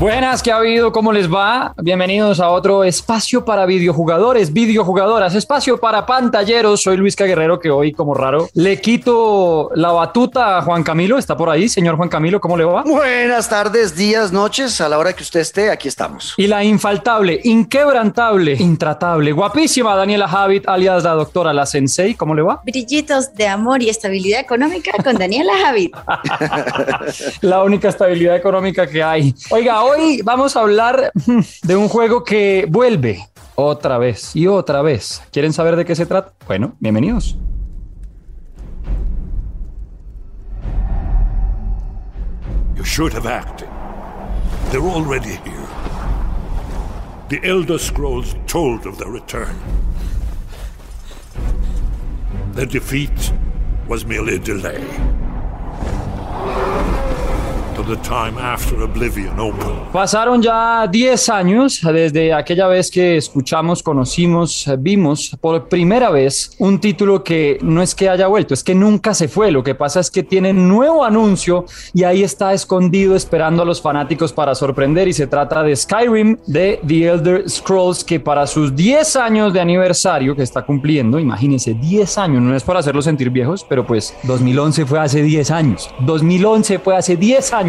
Buenas, ¿qué ha habido? ¿Cómo les va? Bienvenidos a otro espacio para videojugadores, videojugadoras, espacio para pantalleros. Soy Luis Guerrero, que hoy, como raro, le quito la batuta a Juan Camilo. ¿Está por ahí, señor Juan Camilo? ¿Cómo le va? Buenas tardes, días, noches. A la hora que usted esté, aquí estamos. Y la infaltable, inquebrantable, intratable, guapísima Daniela Javit, alias la doctora La Sensei. ¿Cómo le va? Brillitos de amor y estabilidad económica con Daniela Javit. la única estabilidad económica que hay. Oiga, hoy vamos a hablar de un juego que vuelve otra vez y otra vez. ¿Quieren saber de qué se trata? Bueno, bienvenidos. You should have acted. They're already here. The Elder Scrolls told of their return. Their defeat was merely a delay. Pasaron ya 10 años desde aquella vez que escuchamos, conocimos, vimos por primera vez un título que no es que haya vuelto, es que nunca se fue. Lo que pasa es que tiene nuevo anuncio y ahí está escondido esperando a los fanáticos para sorprender y se trata de Skyrim de The Elder Scrolls que para sus 10 años de aniversario que está cumpliendo, imagínense, 10 años, no es por hacerlos sentir viejos, pero pues 2011 fue hace 10 años. 2011 fue hace 10 años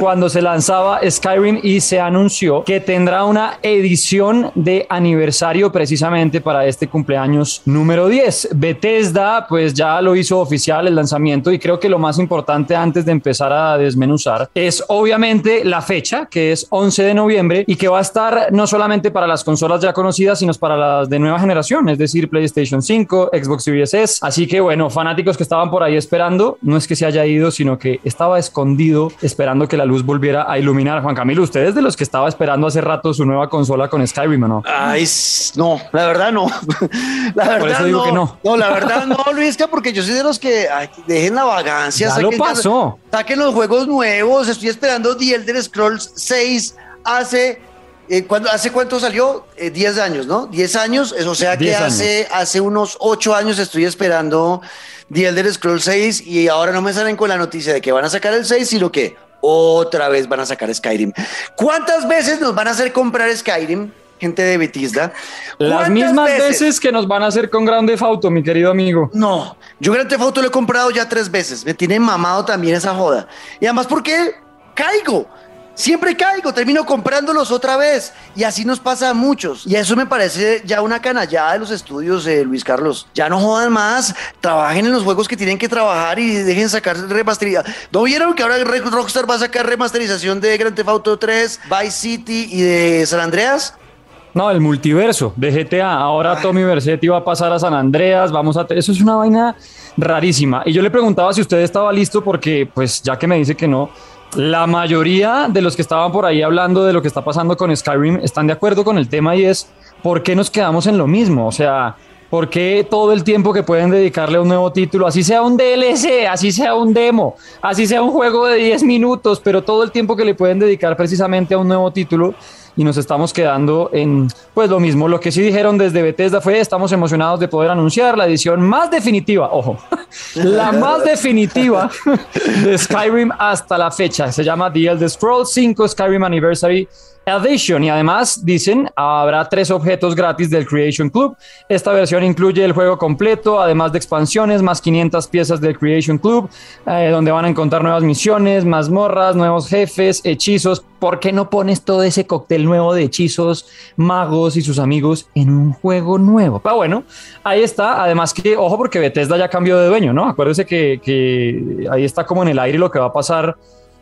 cuando se lanzaba Skyrim y se anunció que tendrá una edición de aniversario precisamente para este cumpleaños número 10. Bethesda pues ya lo hizo oficial el lanzamiento y creo que lo más importante antes de empezar a desmenuzar es obviamente la fecha que es 11 de noviembre y que va a estar no solamente para las consolas ya conocidas sino para las de nueva generación, es decir, PlayStation 5, Xbox Series S. Así que bueno, fanáticos que estaban por ahí esperando, no es que se haya ido, sino que estaba escondido esperando que la luz volviera a iluminar. Juan Camilo, ¿usted es de los que estaba esperando hace rato su nueva consola con Skyrim o no? Ay, no, la verdad no. La verdad Por eso digo no. que no. No, la verdad no, Luisca, porque yo soy de los que dejen la vagancia. Ya lo pasó. Saquen los juegos nuevos. Estoy esperando The Elder Scrolls 6 hace eh, ¿Hace cuánto salió? 10 eh, años, ¿no? 10 años, o sea que hace, hace unos 8 años estoy esperando The Elder Scrolls 6 y ahora no me salen con la noticia de que van a sacar el 6, sino que otra vez van a sacar Skyrim. ¿Cuántas veces nos van a hacer comprar Skyrim? Gente de Bethesda. Las mismas veces? que nos van a hacer con Grand Theft Auto, mi querido amigo. No, yo Grand Theft Auto lo he comprado ya tres veces. Me tiene mamado también esa joda. Y además, ¿por qué caigo? Siempre caigo, termino comprándolos otra vez. Y así nos pasa a muchos. Y eso me parece ya una canallada de los estudios, de Luis Carlos. Ya no jodan más, trabajen en los juegos que tienen que trabajar y dejen sacar remasterización. ¿No vieron que ahora Rockstar va a sacar remasterización de Grand Theft Auto 3, Vice City y de San Andreas? No, el multiverso de GTA. Ahora Tommy Versetti va a pasar a San Andreas. Vamos a. Eso es una vaina rarísima. Y yo le preguntaba si usted estaba listo porque, pues, ya que me dice que no la mayoría de los que estaban por ahí hablando de lo que está pasando con Skyrim están de acuerdo con el tema y es ¿por qué nos quedamos en lo mismo? O sea, ¿por qué todo el tiempo que pueden dedicarle a un nuevo título, así sea un DLC, así sea un demo, así sea un juego de 10 minutos, pero todo el tiempo que le pueden dedicar precisamente a un nuevo título? Y nos estamos quedando en pues lo mismo. Lo que sí dijeron desde Bethesda fue estamos emocionados de poder anunciar la edición más definitiva, ojo, la más definitiva de Skyrim hasta la fecha. Se llama The Elder Scrolls 5 Skyrim Anniversary Edition y además dicen habrá tres objetos gratis del Creation Club. Esta versión incluye el juego completo, además de expansiones, más 500 piezas del Creation Club, eh, donde van a encontrar nuevas misiones, mazmorras, nuevos jefes, hechizos. ¿Por qué no pones todo ese cóctel nuevo de hechizos, magos y sus amigos en un juego nuevo? Pero bueno, ahí está. Además que, ojo, porque Bethesda ya cambió de dueño, ¿no? Acuérdese que, que ahí está como en el aire lo que va a pasar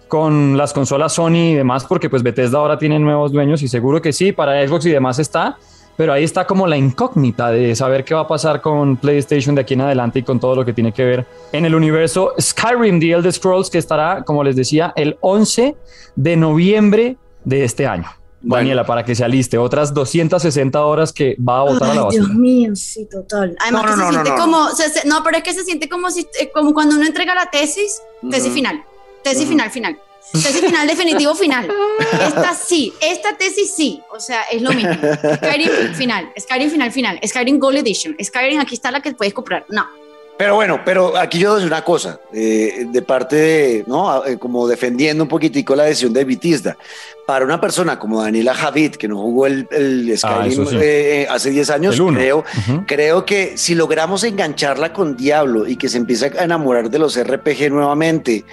con las consolas Sony y demás, porque pues Bethesda ahora tiene nuevos dueños y seguro que sí, para Xbox y demás está, pero ahí está como la incógnita de saber qué va a pasar con PlayStation de aquí en adelante y con todo lo que tiene que ver en el universo Skyrim, The Elder Scrolls, que estará, como les decía, el 11 de noviembre de este año. Daniela, para que se aliste, otras 260 horas que va a votar a la basura. Dios mío, sí, total. Además, no, no, se siente como, no, pero es que se siente como si, eh, como cuando uno entrega la tesis, tesis final Tesis final, final. Tesis final, definitivo final. Esta sí, esta tesis sí. O sea, es lo mismo. Skyrim final, Skyrim final, final. Skyrim Gold Edition. Skyrim, aquí está la que puedes comprar. No. Pero bueno, pero aquí yo doy una cosa, eh, de parte de, ¿no? Eh, como defendiendo un poquitico la decisión de Vitisda. Para una persona como Daniela Javid, que no jugó el, el ah, Skyrim eh, hace 10 años, creo, creo que si logramos engancharla con Diablo y que se empiece a enamorar de los RPG nuevamente,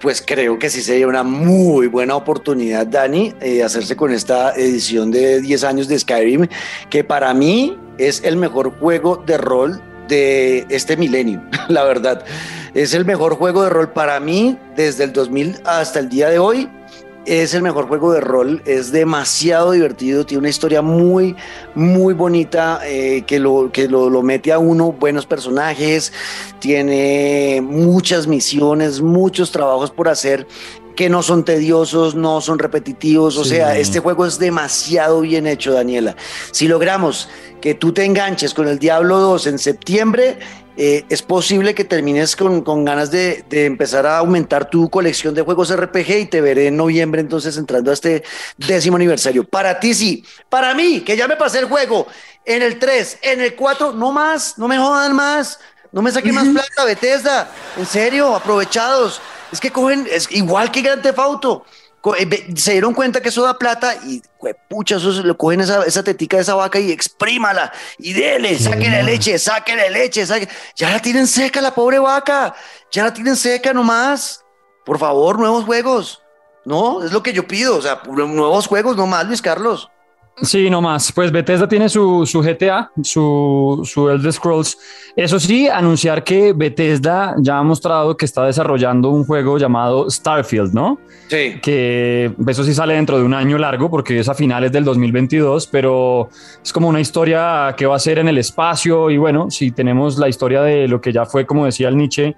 pues creo que sí sería una muy buena oportunidad, Dani, hacerse con esta edición de 10 años de Skyrim, que para mí es el mejor juego de rol de este milenio, la verdad. Es el mejor juego de rol para mí desde el 2000 hasta el día de hoy. Es el mejor juego de rol, es demasiado divertido, tiene una historia muy, muy bonita eh, que, lo, que lo, lo mete a uno, buenos personajes, tiene muchas misiones, muchos trabajos por hacer que no son tediosos, no son repetitivos. O sea, este juego es demasiado bien hecho, Daniela. Si logramos que tú te enganches con el Diablo 2 en septiembre, eh, es posible que termines con, ganas de, empezar a aumentar tu colección de juegos RPG y te veré en noviembre entonces entrando a este décimo aniversario. Para ti sí, para mí, que ya me pasé el juego en el 3, en el 4, no más, no me jodan más, no me saquen más plata, Bethesda, en serio, aprovechados. Es que cogen, es igual que Grand Theft Auto. Eh, se dieron cuenta que eso da plata y, pucha, eso lo cogen esa, esa tetica de esa vaca y exprímala y dele, sáquenle leche, sáquenle leche, ya la tienen seca la pobre vaca, ya la tienen seca nomás. Por favor, nuevos juegos. No, es lo que yo pido, o sea, nuevos juegos nomás, Luis Carlos. Sí, no más. Pues Bethesda tiene su, su GTA, su, su Elder Scrolls. Eso sí, anunciar que Bethesda ya ha mostrado que está desarrollando un juego llamado Starfield, ¿no? Sí. Que eso sí sale dentro de un año largo porque es a finales del 2022, pero es como una historia que va a ser en el espacio y bueno, si tenemos la historia de lo que ya fue, como decía el Nietzsche,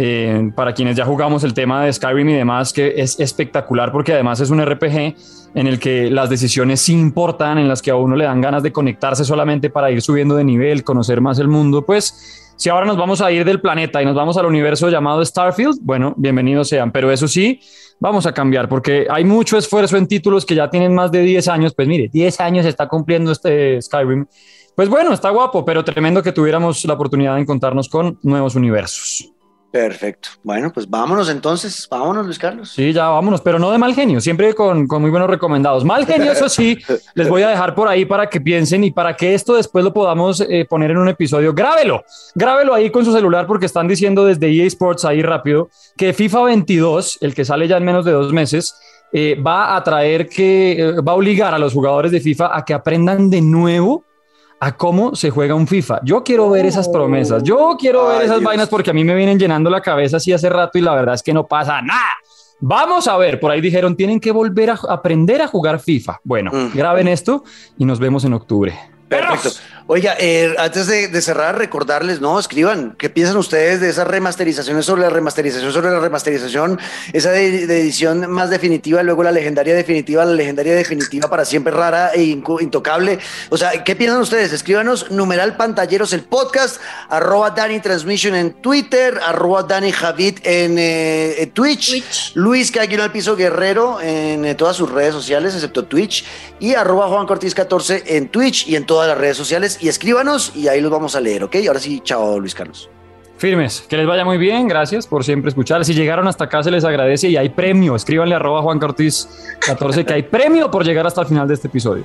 eh, para quienes ya jugamos el tema de Skyrim y demás, que es espectacular porque además es un RPG en el que las decisiones sí importan, en las que a uno le dan ganas de conectarse solamente para ir subiendo de nivel, conocer más el mundo, pues si ahora nos vamos a ir del planeta y nos vamos al universo llamado Starfield, bueno, bienvenidos sean, pero eso sí, vamos a cambiar porque hay mucho esfuerzo en títulos que ya tienen más de 10 años, pues mire, 10 años está cumpliendo este Skyrim. Pues bueno, está guapo, pero tremendo que tuviéramos la oportunidad de encontrarnos con nuevos universos. Perfecto. Bueno, pues vámonos entonces. Vámonos, Luis Carlos. Sí, ya vámonos, pero no de mal genio, siempre con, muy buenos recomendados. Mal genio, eso sí, les voy a dejar por ahí para que piensen y para que esto después lo podamos eh, poner en un episodio. Grábelo, grábelo ahí con su celular porque están diciendo desde EA Sports ahí rápido que FIFA 22, el que sale ya en menos de dos meses, eh, va a traer que, eh, va a obligar a los jugadores de FIFA a que aprendan de nuevo a cómo se juega un FIFA. Yo quiero ver esas promesas, yo quiero ver esas vainas porque a mí me vienen llenando la cabeza así hace rato y la verdad es que no pasa nada. Vamos a ver, por ahí dijeron, tienen que volver a aprender a jugar FIFA. Bueno, graben esto y nos vemos en octubre. Perfecto. Oiga, eh, antes de, cerrar, recordarles, ¿no? Escriban, ¿qué piensan ustedes de esas remasterizaciones sobre la remasterización, sobre la remasterización? Esa de, edición más definitiva, luego la legendaria definitiva, la legendaria definitiva para siempre rara e intocable. O sea, ¿qué piensan ustedes? Escríbanos, numeral pantalleros, el podcast, arroba Dani Transmission en Twitter, arroba Dani Javid en, eh, Twitch, Luis Caguino al Piso Guerrero en eh, todas sus redes sociales, excepto Twitch, y arroba Juan Cortés 14 en Twitch y en todas las redes sociales y escríbanos y ahí los vamos a leer, ¿ok? Ahora sí, chao Luis Carlos. Firmes, que les vaya muy bien, gracias por siempre escuchar. Si llegaron hasta acá se les agradece y hay premio. Escríbanle arroba Juan Cortés 14 que hay premio por llegar hasta el final de este episodio.